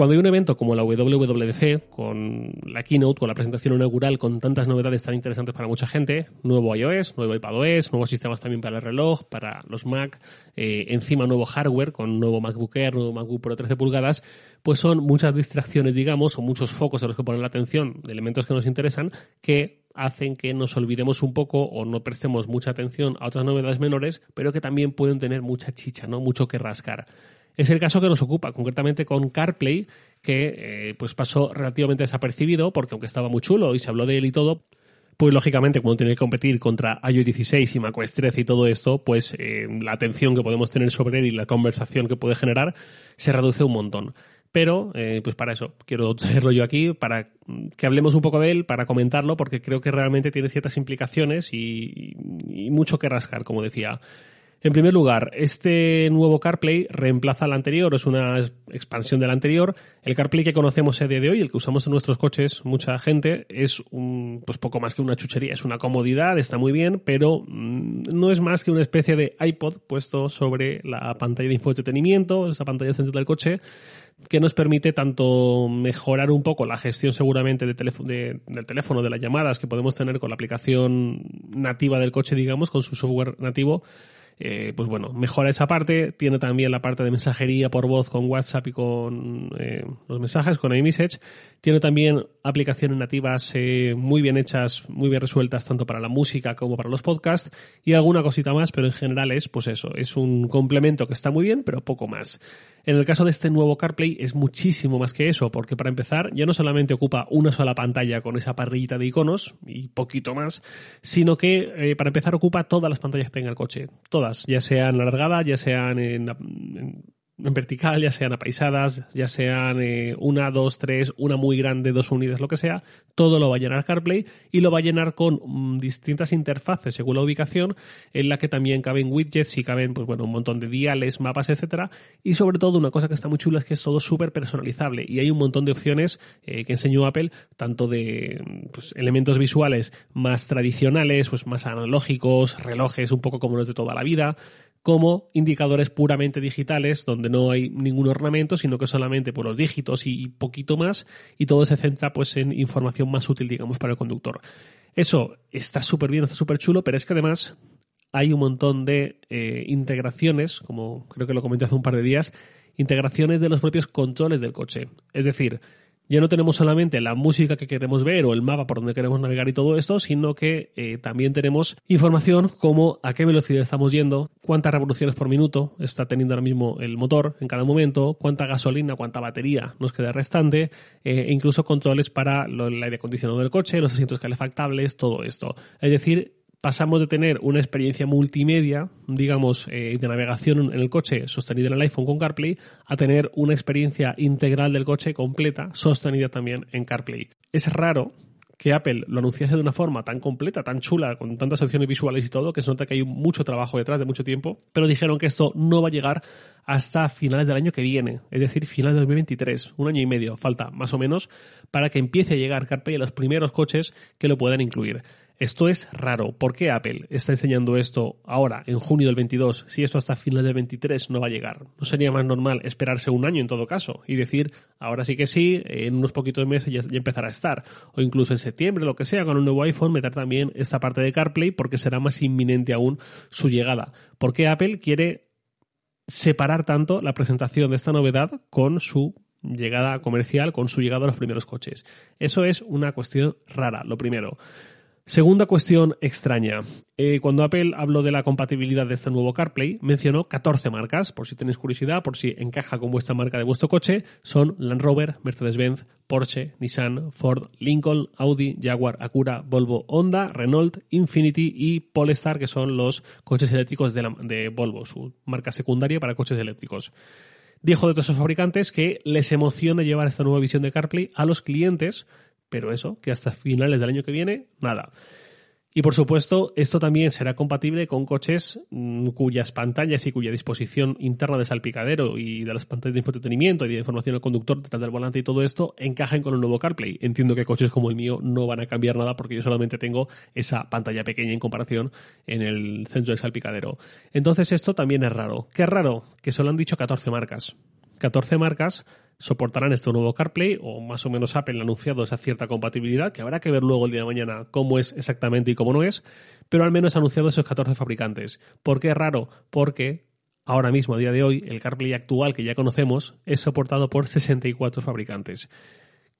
Cuando hay un evento como la WWDC, con la keynote, con la presentación inaugural, con tantas novedades tan interesantes para mucha gente, nuevo iOS, nuevo iPadOS, nuevos sistemas también para el reloj, para los Mac, eh, encima nuevo hardware con nuevo MacBook Air, nuevo MacBook Pro 13 pulgadas, pues son muchas distracciones, digamos, o muchos focos a los que poner la atención de elementos que nos interesan que hacen que nos olvidemos un poco o no prestemos mucha atención a otras novedades menores, pero que también pueden tener mucha chicha, ¿no? Mucho que rascar. Es el caso que nos ocupa, concretamente con CarPlay, que eh, pues pasó relativamente desapercibido, porque aunque estaba muy chulo y se habló de él y todo, pues lógicamente cuando tiene que competir contra iOS 16 y macOS 13 y todo esto, pues eh, la atención que podemos tener sobre él y la conversación que puede generar se reduce un montón. Pero, eh, pues para eso, quiero traerlo yo aquí, para que hablemos un poco de él, para comentarlo, porque creo que realmente tiene ciertas implicaciones y, y mucho que rascar, como decía. En primer lugar, este nuevo CarPlay reemplaza al anterior, es una expansión del anterior. El CarPlay que conocemos a día de hoy, el que usamos en nuestros coches, mucha gente, es un, pues poco más que una chuchería, es una comodidad, está muy bien, pero mm, no es más que una especie de iPod puesto sobre la pantalla de infoentretenimiento, esa pantalla central del coche, que nos permite tanto mejorar un poco la gestión seguramente de del teléfono, de las llamadas que podemos tener con la aplicación nativa del coche, digamos, con su software nativo, eh, pues bueno, mejora esa parte. Tiene también la parte de mensajería por voz con WhatsApp y con eh, los mensajes, con iMessage. Tiene también aplicaciones nativas eh, muy bien hechas, muy bien resueltas, tanto para la música como para los podcasts. Y alguna cosita más, pero en general es, pues eso, es un complemento que está muy bien, pero poco más. En el caso de este nuevo CarPlay es muchísimo más que eso, porque para empezar ya no solamente ocupa una sola pantalla con esa parrillita de iconos y poquito más, sino que eh, para empezar ocupa todas las pantallas que tenga el coche, todas, ya sean alargadas, ya sean en en vertical, ya sean apaisadas, ya sean eh, una, dos, tres, una muy grande, dos unidas, lo que sea, todo lo va a llenar CarPlay y lo va a llenar con mm, distintas interfaces según la ubicación, en la que también caben widgets y caben, pues bueno, un montón de diales, mapas, etcétera. Y sobre todo, una cosa que está muy chula es que es todo súper personalizable y hay un montón de opciones eh, que enseñó Apple, tanto de pues, elementos visuales más tradicionales, pues más analógicos, relojes un poco como los de toda la vida, como indicadores puramente digitales donde no hay ningún ornamento, sino que solamente por los dígitos y poquito más y todo se centra pues en información más útil, digamos, para el conductor. Eso está súper bien, está súper chulo, pero es que además hay un montón de eh, integraciones, como creo que lo comenté hace un par de días, integraciones de los propios controles del coche. Es decir, ya no tenemos solamente la música que queremos ver o el mapa por donde queremos navegar y todo esto, sino que eh, también tenemos información como a qué velocidad estamos yendo, cuántas revoluciones por minuto está teniendo ahora mismo el motor en cada momento, cuánta gasolina, cuánta batería nos queda restante, eh, e incluso controles para el aire acondicionado del coche, los asientos calefactables, todo esto. Es decir, pasamos de tener una experiencia multimedia, digamos, eh, de navegación en el coche sostenida en el iPhone con CarPlay, a tener una experiencia integral del coche completa, sostenida también en CarPlay. Es raro que Apple lo anunciase de una forma tan completa, tan chula, con tantas opciones visuales y todo, que se nota que hay mucho trabajo detrás de mucho tiempo, pero dijeron que esto no va a llegar hasta finales del año que viene, es decir, finales de 2023, un año y medio, falta más o menos, para que empiece a llegar CarPlay a los primeros coches que lo puedan incluir. Esto es raro. ¿Por qué Apple está enseñando esto ahora, en junio del 22, si esto hasta finales del 23 no va a llegar? ¿No sería más normal esperarse un año en todo caso y decir, ahora sí que sí, en unos poquitos meses ya, empezará a estar? O incluso en septiembre, lo que sea, con un nuevo iPhone, meter también esta parte de CarPlay porque será más inminente aún su llegada. ¿Por qué Apple quiere separar tanto la presentación de esta novedad con su llegada comercial, con su llegada a los primeros coches? Eso es una cuestión rara, lo primero. Segunda cuestión extraña. Eh, cuando Apple habló de la compatibilidad de este nuevo CarPlay, mencionó 14 marcas, por si tenéis curiosidad, por si encaja con vuestra marca de vuestro coche, son Land Rover, Mercedes-Benz, Porsche, Nissan, Ford, Lincoln, Audi, Jaguar, Acura, Volvo, Honda, Renault, Infiniti y Polestar, que son los coches eléctricos de, de Volvo, su marca secundaria para coches eléctricos. Dijo de todos esos fabricantes que les emociona llevar esta nueva visión de CarPlay a los clientes pero eso, que hasta finales del año que viene, nada. Y por supuesto, esto también será compatible con coches mm, cuyas pantallas y cuya disposición interna de salpicadero y de las pantallas de infotenimiento y de información al conductor detrás del volante y todo esto encajen con el nuevo CarPlay. Entiendo que coches como el mío no van a cambiar nada porque yo solamente tengo esa pantalla pequeña en comparación en el centro del salpicadero. Entonces esto también es raro. ¿Qué raro? Que solo han dicho 14 marcas. 14 marcas soportarán este nuevo CarPlay o más o menos Apple ha anunciado esa cierta compatibilidad que habrá que ver luego el día de mañana cómo es exactamente y cómo no es, pero al menos ha anunciado esos 14 fabricantes. ¿Por qué es raro? Porque ahora mismo, a día de hoy, el CarPlay actual que ya conocemos es soportado por 64 fabricantes.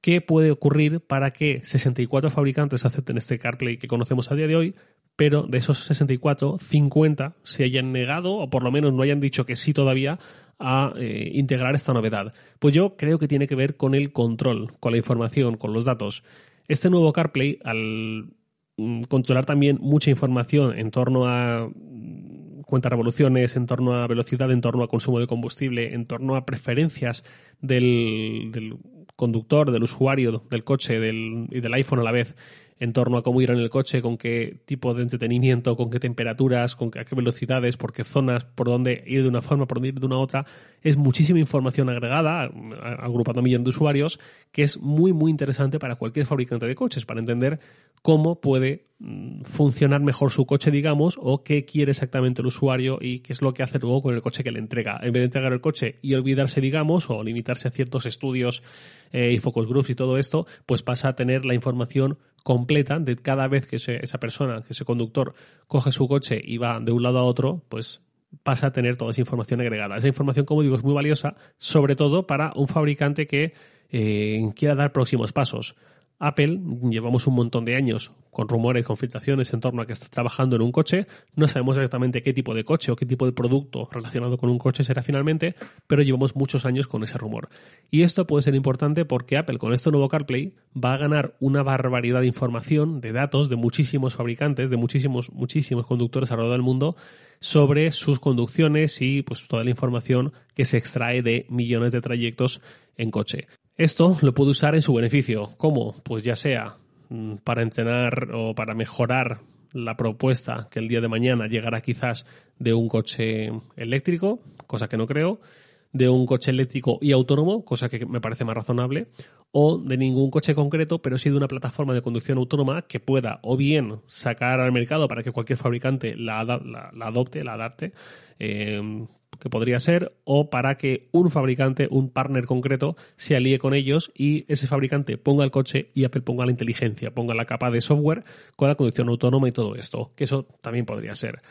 ¿Qué puede ocurrir para que 64 fabricantes acepten este CarPlay que conocemos a día de hoy, pero de esos 64, 50 se hayan negado o por lo menos no hayan dicho que sí todavía a eh, integrar esta novedad? Pues yo creo que tiene que ver con el control, con la información, con los datos. Este nuevo CarPlay, al mm, controlar también mucha información en torno a mm, cuentas revoluciones, en torno a velocidad, en torno a consumo de combustible, en torno a preferencias del, conductor, del usuario del coche y del iPhone a la vez, en torno a cómo ir en el coche, con qué tipo de entretenimiento, con qué temperaturas, con qué, a qué velocidades, por qué zonas, por dónde ir de una forma, por dónde ir de una otra. Es muchísima información agregada, agrupando a millones de usuarios, que es muy, muy interesante para cualquier fabricante de coches, para entender cómo puede mm, funcionar mejor su coche, digamos, o qué quiere exactamente el usuario y qué es lo que hace luego con el coche que le entrega. En vez de entregar el coche y olvidarse, digamos, o limitarse a ciertos estudios eh, y focus groups y todo esto, pues pasa a tener la información completa de cada vez que esa persona, que ese conductor coge su coche y va de un lado a otro, pues pasa a tener toda esa información agregada. Esa información, como digo, es muy valiosa, sobre todo para un fabricante que eh, quiera dar próximos pasos. Apple, llevamos un montón de años con rumores, con filtraciones en torno a que está trabajando en un coche. No sabemos exactamente qué tipo de coche o qué tipo de producto relacionado con un coche será finalmente, pero llevamos muchos años con ese rumor. Y esto puede ser importante porque Apple con este nuevo CarPlay va a ganar una barbaridad de información, de datos de muchísimos fabricantes, de muchísimos, muchísimos conductores alrededor del mundo sobre sus conducciones y pues toda la información que se extrae de millones de trayectos en coche. Esto lo puede usar en su beneficio. ¿Cómo? Pues ya sea mm, para entrenar o para mejorar la propuesta que el día de mañana llegará quizás de un coche eléctrico, cosa que no creo, de un coche eléctrico y autónomo, cosa que me parece más razonable, o de ningún coche concreto, pero sí de una plataforma de conducción autónoma que pueda o bien sacar al mercado para que cualquier fabricante la, adopte, la adapte, eh, que podría ser, o para que un fabricante, un partner concreto, se alíe con ellos y ese fabricante ponga el coche y Apple ponga la inteligencia, ponga la capa de software con la conducción autónoma y todo esto, que eso también podría ser.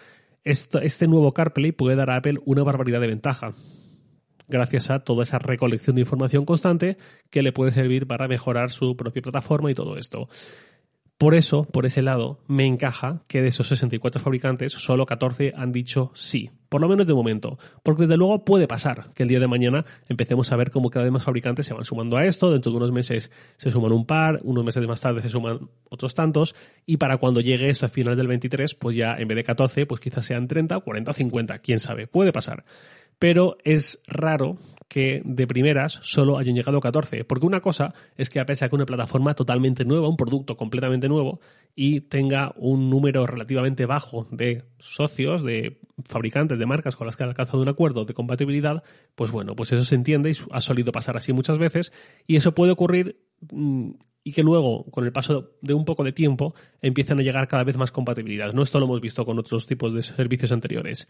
Este nuevo CarPlay puede dar a Apple una barbaridad de ventaja gracias a toda esa recolección de información constante que le puede servir para mejorar su propia plataforma y todo esto. Por eso, por ese lado, me encaja que de esos 64 fabricantes, solo 14 han dicho sí, por lo menos de momento. Porque desde luego puede pasar que el día de mañana empecemos a ver cómo cada vez más fabricantes se van sumando a esto, dentro de unos meses se suman un par, unos meses más tarde se suman otros tantos, y para cuando llegue esto a finales del 23, pues ya en vez de 14, pues quizás sean 30, 40 o 50, quién sabe, puede pasar. Pero es raro que de primeras solo hayan llegado 14. Porque una cosa es que a pesar de que una plataforma totalmente nueva, un producto completamente nuevo, y tenga un número relativamente bajo de socios, de fabricantes, de marcas con las que han alcanzado un acuerdo de compatibilidad, pues bueno, pues eso se entiende y ha solido pasar así muchas veces. Y eso puede ocurrir mm, y que luego, con el paso de un poco de tiempo, empiezan a llegar cada vez más compatibilidades. No esto lo hemos visto con otros tipos de servicios anteriores.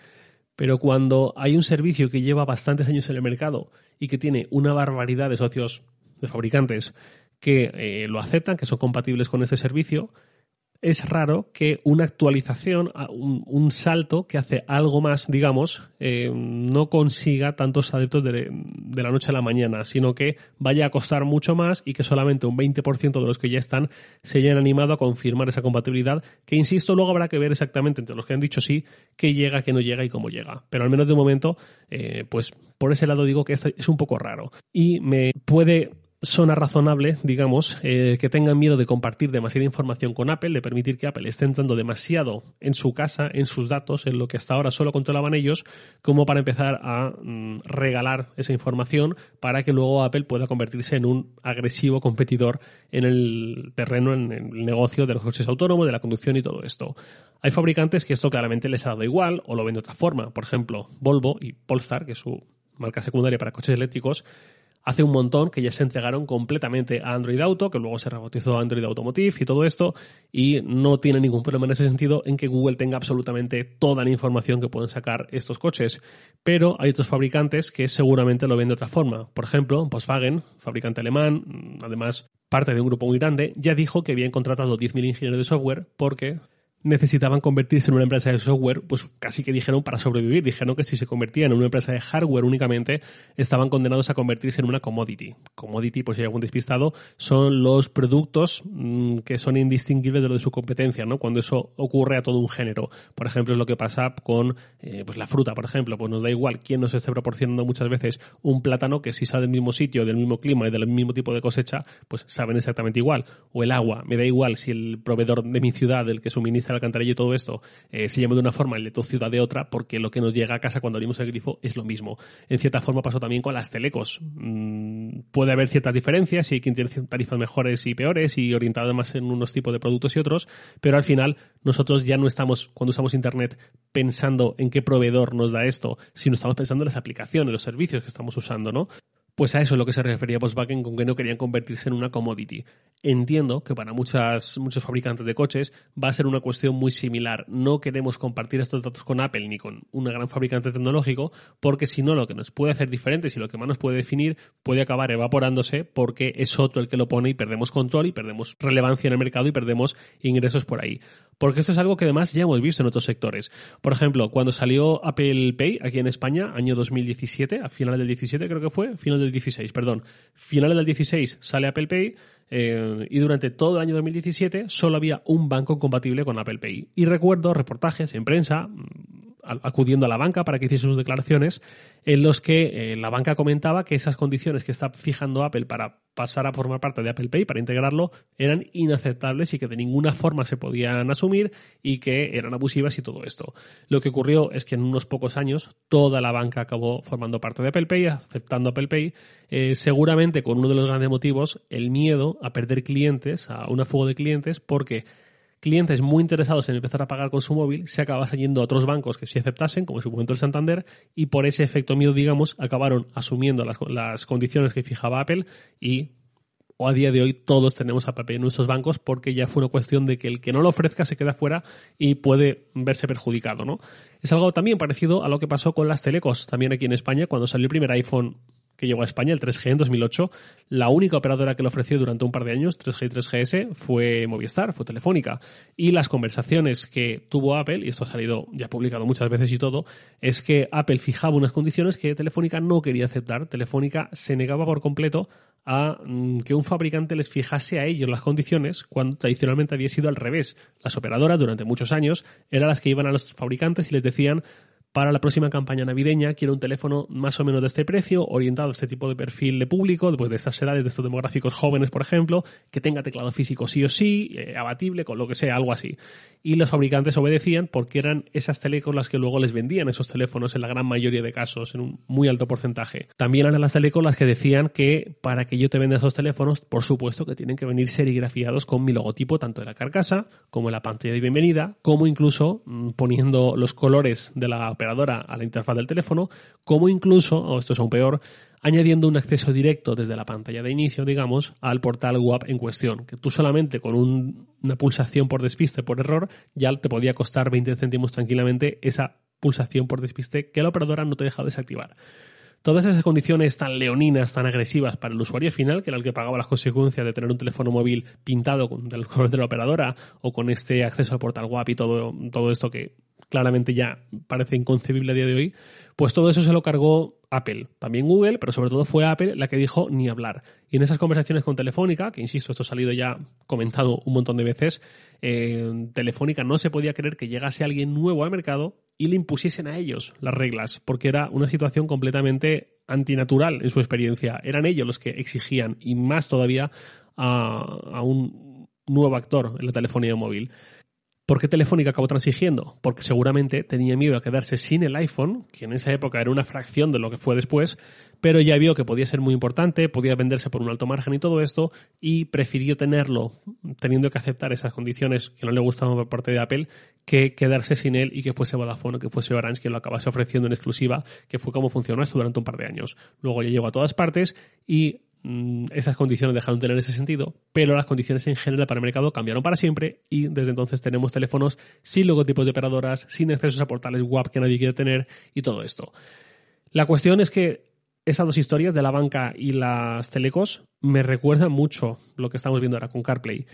Pero cuando hay un servicio que lleva bastantes años en el mercado y que tiene una barbaridad de socios, de fabricantes, que eh, lo aceptan, que son compatibles con ese servicio, es raro que una actualización, un, salto que hace algo más, digamos, eh, no consiga tantos adeptos de, la noche a la mañana, sino que vaya a costar mucho más y que solamente un 20% de los que ya están se hayan animado a confirmar esa compatibilidad, que insisto, luego habrá que ver exactamente entre los que han dicho sí, qué llega, qué no llega y cómo llega. Pero al menos de momento, eh, pues por ese lado digo que es un poco raro. Y me puede zona razonable, digamos, eh, que tengan miedo de compartir demasiada información con Apple, de permitir que Apple esté entrando demasiado en su casa, en sus datos, en lo que hasta ahora solo controlaban ellos, como para empezar a mm, regalar esa información para que luego Apple pueda convertirse en un agresivo competidor en el terreno, en el negocio de los coches autónomos, de la conducción y todo esto. Hay fabricantes que esto claramente les ha dado igual o lo ven de otra forma. Por ejemplo, Volvo y Polestar, que es su marca secundaria para coches eléctricos, hace un montón que ya se entregaron completamente a Android Auto, que luego se rebautizó Android Automotive y todo esto, y no tiene ningún problema en ese sentido en que Google tenga absolutamente toda la información que pueden sacar estos coches. Pero hay otros fabricantes que seguramente lo ven de otra forma. Por ejemplo, Volkswagen, fabricante alemán, además parte de un grupo muy grande, ya dijo que habían contratado 10.000 ingenieros de software porque necesitaban convertirse en una empresa de software, pues casi que dijeron para sobrevivir. Dijeron que si se convertían en una empresa de hardware únicamente, estaban condenados a convertirse en una commodity. Commodity, por si hay algún despistado, son los productos mm, que son indistinguibles de lo de su competencia, ¿no? Cuando eso ocurre a todo un género. Por ejemplo, es lo que pasa con eh, pues la fruta, por ejemplo. Pues nos da igual quién nos esté proporcionando muchas veces un plátano que si sale del mismo sitio, del mismo clima y del mismo tipo de cosecha, pues saben exactamente igual. O el agua. Me da igual si el proveedor de mi ciudad, el que suministra la alcantarilla y todo esto eh, se llama de una forma, el de tu ciudad de otra, porque lo que nos llega a casa cuando abrimos el grifo es lo mismo. En cierta forma pasó también con las telecos. Mm, puede haber ciertas diferencias y hay quien tiene tarifas mejores y peores y orientadas más en unos tipos de productos y otros, pero al final nosotros ya no estamos, cuando usamos Internet, pensando en qué proveedor nos da esto, sino estamos pensando en las aplicaciones, los servicios que estamos usando, ¿no? Pues a eso es lo que se refería Volkswagen con que no querían convertirse en una commodity. Entiendo que para muchas, muchos fabricantes de coches va a ser una cuestión muy similar. No queremos compartir estos datos con Apple ni con un gran fabricante tecnológico, porque si no, lo que nos puede hacer diferentes y lo que más nos puede definir puede acabar evaporándose porque es otro el que lo pone y perdemos control y perdemos relevancia en el mercado y perdemos ingresos por ahí. Porque esto es algo que además ya hemos visto en otros sectores. Por ejemplo, cuando salió Apple Pay aquí en España, año 2017, a finales del 17 creo que fue, final del 16, perdón. Finales del 16 sale Apple Pay eh, y durante todo el año 2017 solo había un banco compatible con Apple Pay. Y recuerdo reportajes en prensa acudiendo a la banca para que hiciese sus declaraciones en los que eh, la banca comentaba que esas condiciones que está fijando Apple para pasar a formar parte de Apple Pay, para integrarlo, eran inaceptables y que de ninguna forma se podían asumir y que eran abusivas y todo esto. Lo que ocurrió es que en unos pocos años toda la banca acabó formando parte de Apple Pay, aceptando Apple Pay, eh, seguramente con uno de los grandes motivos, el miedo a perder clientes, a una fuga de clientes, porque clientes muy interesados en empezar a pagar con su móvil se acabasen yendo a otros bancos que sí aceptasen, como en su momento el Santander, y por ese efecto miedo, digamos, acabaron asumiendo las, las condiciones que fijaba Apple y o a día de hoy todos tenemos Apple Pay en nuestros bancos porque ya fue una cuestión de que el que no lo ofrezca se queda fuera y puede verse perjudicado, ¿no? Es algo también parecido a lo que pasó con las telecos, también aquí en España, cuando salió el primer iPhone que llegó a España, el 3G en 2008, la única operadora que lo ofreció durante un par de años, 3G y 3GS, fue Movistar, fue Telefónica. Y las conversaciones que tuvo Apple, y esto ha salido ya publicado muchas veces y todo, es que Apple fijaba unas condiciones que Telefónica no quería aceptar. Telefónica se negaba por completo a mm, que un fabricante les fijase a ellos las condiciones cuando tradicionalmente había sido al revés. Las operadoras durante muchos años eran las que iban a los fabricantes y les decían para la próxima campaña navideña quiero un teléfono más o menos de este precio, orientado a este tipo de perfil de público, después de estas edades, de estos demográficos jóvenes, por ejemplo, que tenga teclado físico sí o sí, eh, abatible, con lo que sea, algo así. Y los fabricantes obedecían porque eran esas telecos las que luego les vendían esos teléfonos en la gran mayoría de casos, en un muy alto porcentaje. También eran las telecos las que decían que para que yo te venda esos teléfonos, por supuesto que tienen que venir serigrafiados con mi logotipo tanto de la carcasa como en la pantalla de bienvenida, como incluso mm, poniendo los colores de la operadora a la interfaz del teléfono, como incluso, o esto es aún peor, añadiendo un acceso directo desde la pantalla de inicio, digamos, al portal web en cuestión, que tú solamente con una pulsación por despiste, por error, ya te podía costar 20 céntimos tranquilamente esa pulsación por despiste que la operadora no te deja desactivar. Todas esas condiciones tan leoninas, tan agresivas para el usuario final, que era el que pagaba las consecuencias de tener un teléfono móvil pintado con el color de la operadora o con este acceso al portal WAP y todo, todo esto que claramente ya parece inconcebible a día de hoy, pues todo eso se lo cargó Apple. También Google, pero sobre todo fue Apple la que dijo ni hablar. Y en esas conversaciones con Telefónica, que insisto, esto ha salido ya comentado un montón de veces, eh, Telefónica no se podía creer que llegase alguien nuevo al mercado y le impusiesen a ellos las reglas, porque era una situación completamente antinatural en su experiencia. Eran ellos los que exigían, y más todavía, a, un nuevo actor en la telefonía móvil. ¿Por qué Telefónica acabó transigiendo? Porque seguramente tenía miedo a quedarse sin el iPhone, que en esa época era una fracción de lo que fue después, pero ya vio que podía ser muy importante, podía venderse por un alto margen y todo esto, y prefirió tenerlo, teniendo que aceptar esas condiciones que no le gustaban por parte de Apple, que quedarse sin él y que fuese Vodafone o que fuese Orange quien lo acabase ofreciendo en exclusiva, que fue como funcionó esto durante un par de años. Luego ya llegó a todas partes y esas condiciones dejaron de tener ese sentido, pero las condiciones en general para el mercado cambiaron para siempre y desde entonces tenemos teléfonos sin logotipos de operadoras, sin accesos a portales WAP que nadie quiere tener y todo esto. La cuestión es que esas dos historias de la banca y las telecos me recuerdan mucho lo que estamos viendo ahora con CarPlay.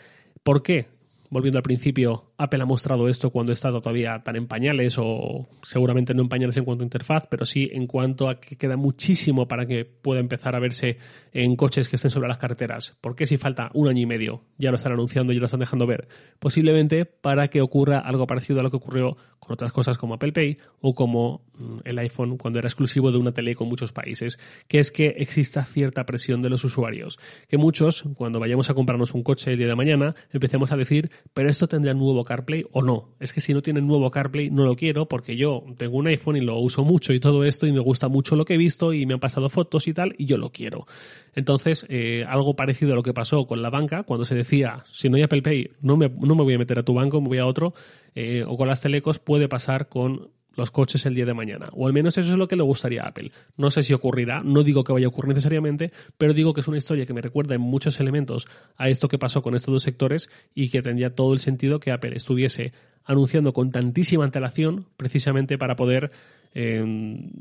¿Por qué? volviendo al principio, Apple ha mostrado esto cuando ha estado todavía tan en pañales o seguramente no en pañales en cuanto a interfaz, pero sí en cuanto a que queda muchísimo para que pueda empezar a verse en coches que estén sobre las carreteras. ¿Por qué si falta un año y medio? Ya lo están anunciando y lo están dejando ver. Posiblemente para que ocurra algo parecido a lo que ocurrió con otras cosas como Apple Pay o como mm, el iPhone cuando era exclusivo de una tele con muchos países, que es que exista cierta presión de los usuarios. Que muchos, cuando vayamos a comprarnos un coche el día de mañana, empecemos a decir pero esto tendrá nuevo CarPlay o no. Es que si no tiene nuevo CarPlay no lo quiero porque yo tengo un iPhone y lo uso mucho y todo esto y me gusta mucho lo que he visto y me han pasado fotos y tal y yo lo quiero. Entonces, eh, algo parecido a lo que pasó con la banca cuando se decía, si no hay Apple Pay, no me, no me voy a meter a tu banco, me voy a otro, eh, o con las telecos puede pasar con los coches el día de mañana. O al menos eso es lo que le gustaría a Apple. No sé si ocurrirá, no digo que vaya a ocurrir necesariamente, pero digo que es una historia que me recuerda en muchos elementos a esto que pasó con estos dos sectores y que tendría todo el sentido que Apple estuviese anunciando con tantísima antelación precisamente para poder em,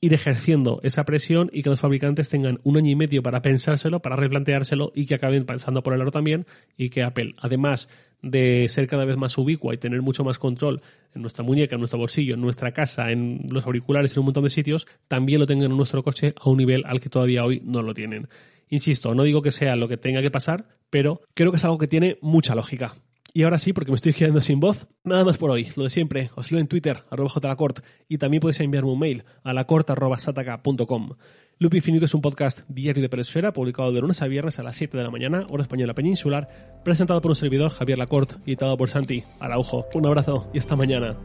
ir ejerciendo esa presión y que los fabricantes tengan un año y medio para pensárselo, para replanteárselo y que acaben pensando por el aro también y que Apple, además de ser cada vez más ubicua y tener mucho más control en nuestra muñeca, en nuestro bolsillo, en nuestra casa, en los auriculares, en un montón de sitios, también lo tengan en nuestro coche a un nivel al que todavía hoy no lo tienen. Insisto, no digo que sea lo que tenga que pasar, pero creo que es algo que tiene mucha lógica. Y ahora sí, porque me estoy quedando sin voz, nada más por hoy. Lo de siempre, os leo en Twitter, arroba jlacort, y también podéis enviarme un mail a lacort.sataka.com. Loop Infinito es un podcast diario de Peresfera, publicado de lunes a viernes a las 7 de la mañana, hora española peninsular, presentado por un servidor, Javier Lacort, y editado por Santi Araujo. Un abrazo y hasta mañana.